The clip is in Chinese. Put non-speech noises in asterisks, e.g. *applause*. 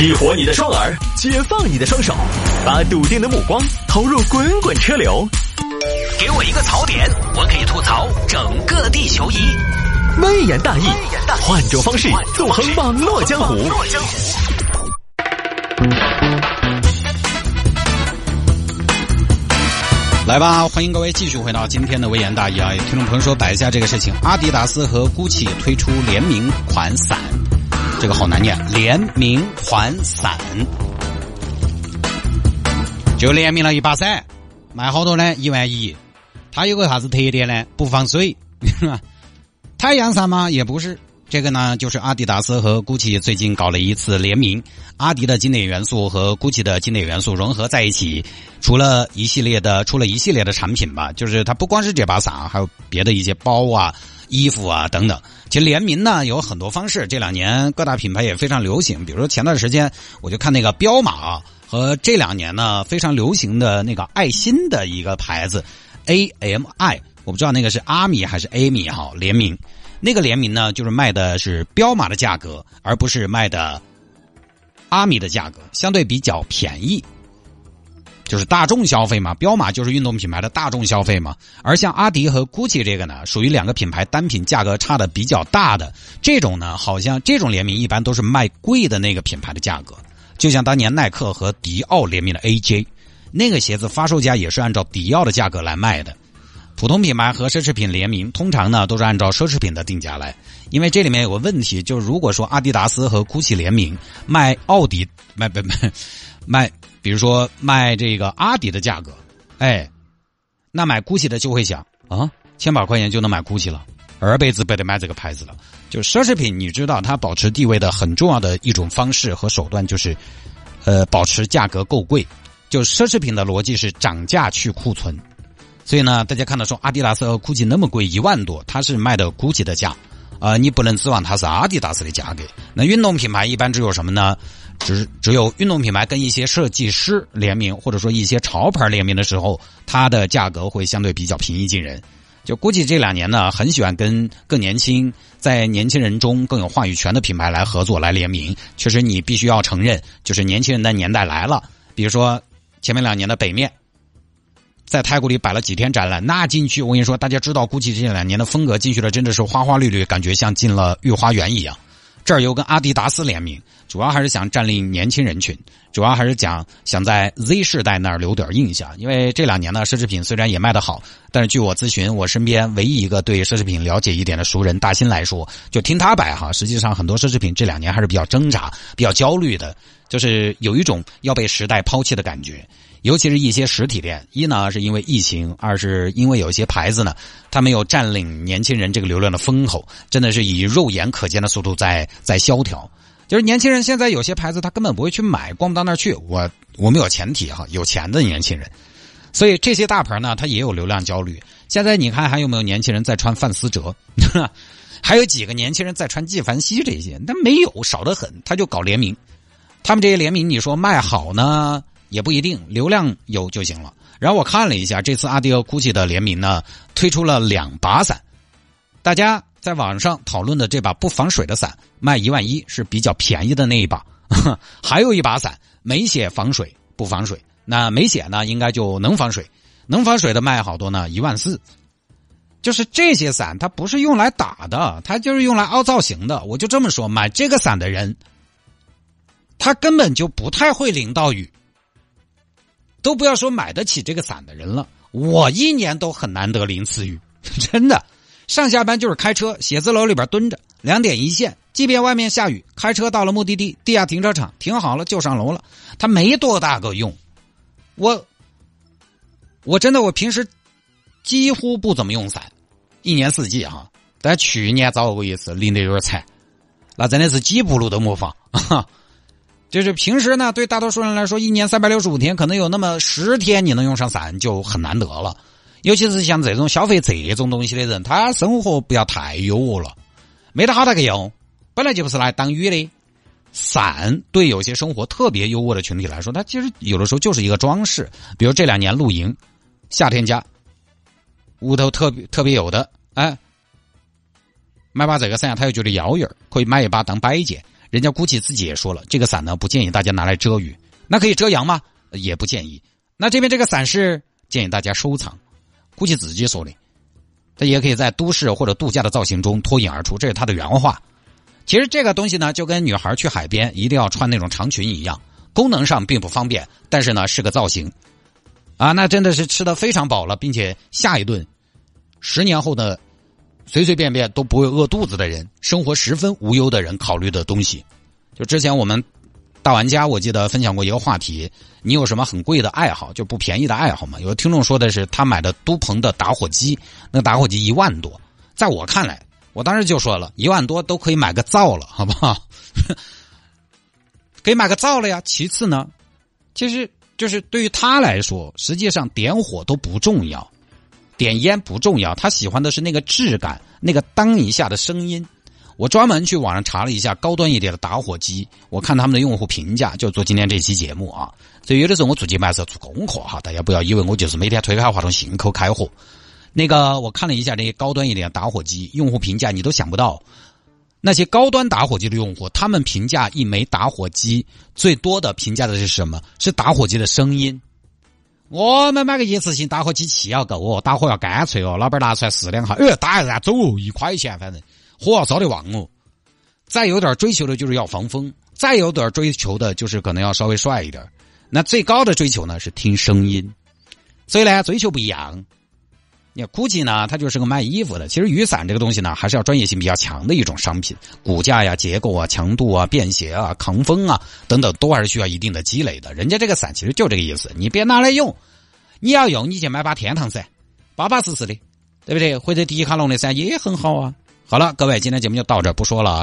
激活你的双耳，解放你的双手，把笃定的目光投入滚滚车流。给我一个槽点，我可以吐槽整个地球仪。微言大义，换种方式纵横网络江湖。来吧，欢迎各位继续回到今天的微言大义啊！听众朋友说摆一下这个事情，阿迪达斯和 GUCCI 推出联名款伞。这个好难念，联名款伞，就联名了一把伞，卖好多呢？一万一。它有个啥子特点呢？不防水，太阳伞吗？也不是。这个呢，就是阿迪达斯和 GUCCI 最近搞了一次联名，阿迪的经典元素和 GUCCI 的经典元素融合在一起，除了一系列的，出了一系列的产品吧，就是它不光是这把伞，还有别的一些包啊。衣服啊等等，其实联名呢有很多方式，这两年各大品牌也非常流行。比如说前段时间我就看那个彪马啊和这两年呢非常流行的那个爱心的一个牌子 AMI，我不知道那个是阿米还是 A 米哈联名，那个联名呢就是卖的是彪马的价格，而不是卖的阿米的价格，相对比较便宜。就是大众消费嘛，彪马就是运动品牌的大众消费嘛，而像阿迪和 GUCCI 这个呢，属于两个品牌单品价格差的比较大的。这种呢，好像这种联名一般都是卖贵的那个品牌的价格，就像当年耐克和迪奥联名的 AJ，那个鞋子发售价也是按照迪奥的价格来卖的。普通品牌和奢侈品联名，通常呢都是按照奢侈品的定价来，因为这里面有个问题，就是如果说阿迪达斯和 GUCCI 联名卖奥迪，卖不卖 *laughs* 卖。比如说卖这个阿迪的价格，哎，那买 GUCCI 的就会想啊，千把块钱就能买 GUCCI 了，二辈子不得买这个牌子了。就奢侈品，你知道它保持地位的很重要的一种方式和手段就是，呃，保持价格够贵。就奢侈品的逻辑是涨价去库存，所以呢，大家看到说阿迪达斯和 GUCCI 那么贵一万多，它是卖的 GUCCI 的价，啊，你不能指望它是阿迪达斯的价格。那运动品牌一般只有什么呢？只只有运动品牌跟一些设计师联名，或者说一些潮牌联名的时候，它的价格会相对比较平易近人。就估计这两年呢，很喜欢跟更年轻、在年轻人中更有话语权的品牌来合作来联名。确实，你必须要承认，就是年轻人的年代来了。比如说前面两年的北面，在太古里摆了几天展览，那进去我跟你说，大家知道，估计这两年的风格进去了，真的是花花绿绿，感觉像进了御花园一样。这儿有跟阿迪达斯联名，主要还是想占领年轻人群，主要还是讲想在 Z 世代那儿留点印象。因为这两年呢，奢侈品虽然也卖得好，但是据我咨询，我身边唯一一个对奢侈品了解一点的熟人大新来说，就听他摆哈，实际上很多奢侈品这两年还是比较挣扎、比较焦虑的，就是有一种要被时代抛弃的感觉。尤其是一些实体店，一呢是因为疫情，二是因为有一些牌子呢，它没有占领年轻人这个流量的风口，真的是以肉眼可见的速度在在萧条。就是年轻人现在有些牌子他根本不会去买，逛不到那儿去。我我们有前提哈，有钱的年轻人，所以这些大牌呢，他也有流量焦虑。现在你看还有没有年轻人在穿范思哲？*laughs* 还有几个年轻人在穿纪梵希这些？那没有，少得很。他就搞联名，他们这些联名，你说卖好呢？也不一定，流量有就行了。然后我看了一下，这次阿迪和 GUCCI 的联名呢，推出了两把伞。大家在网上讨论的这把不防水的伞，卖一万一是比较便宜的那一把。*laughs* 还有一把伞没写防水，不防水。那没写呢，应该就能防水，能防水的卖好多呢，一万四。就是这些伞，它不是用来打的，它就是用来凹造型的。我就这么说，买这个伞的人，他根本就不太会淋到雨。都不要说买得起这个伞的人了，我一年都很难得淋次雨，真的。上下班就是开车，写字楼里边蹲着，两点一线。即便外面下雨，开车到了目的地地下停车场停好了就上楼了，它没多大个用。我我真的我平时几乎不怎么用伞，一年四季哈。但去年遭过一次，淋得有点惨，那真的是几步路都没放。*laughs* 就是平时呢，对大多数人来说，一年三百六十五天，可能有那么十天你能用上伞就很难得了。尤其是像这种消费这种东西的人，他生活不要太优渥了，没得好大个用。本来就不是来挡雨的，伞对有些生活特别优渥的群体来说，它其实有的时候就是一个装饰。比如这两年露营，夏天家屋头特别特别有的，哎，买把这个伞，他又觉得遥远可以买一把当摆件。人家估计自己也说了，这个伞呢不建议大家拿来遮雨，那可以遮阳吗？也不建议。那这边这个伞是建议大家收藏估计自己说的，它也可以在都市或者度假的造型中脱颖而出，这是他的原话。其实这个东西呢，就跟女孩去海边一定要穿那种长裙一样，功能上并不方便，但是呢是个造型。啊，那真的是吃的非常饱了，并且下一顿，十年后的随随便便都不会饿肚子的人，生活十分无忧的人考虑的东西。就之前我们大玩家，我记得分享过一个话题：你有什么很贵的爱好，就不便宜的爱好吗？有听众说的是他买的都鹏的打火机，那个打火机一万多，在我看来，我当时就说了一万多都可以买个灶了，好不好？*laughs* 可以买个灶了呀。其次呢，其实。就是对于他来说，实际上点火都不重要，点烟不重要，他喜欢的是那个质感，那个当一下的声音。我专门去网上查了一下高端一点的打火机，我看他们的用户评价，就做今天这期节目啊。所以有的时候我做节目还是要做功课哈，大家不要以为我就是每天推开话筒信口开河。那个我看了一下这些高端一点的打火机用户评价，你都想不到。那些高端打火机的用户，他们评价一枚打火机最多的评价的是什么？是打火机的声音。我们买个一次性打火机气要够哦，打火要干脆哦。老板拿出来试两下，哎，打一下走，一块钱，反正火烧得旺哦。再有点追求的就是要防风，再有点追求的就是可能要稍微帅一点。那最高的追求呢是听声音，所以呢追求不一样。你估计呢，它就是个卖衣服的。其实雨伞这个东西呢，还是要专业性比较强的一种商品，骨架呀、结构啊、强度啊、便携啊、抗风啊等等，都还是需要一定的积累的。人家这个伞其实就这个意思，你别拿来用，你要用你就买把天堂伞，巴巴适适的，对不对？或者迪卡侬的伞也很好啊。好了，各位，今天节目就到这，不说了。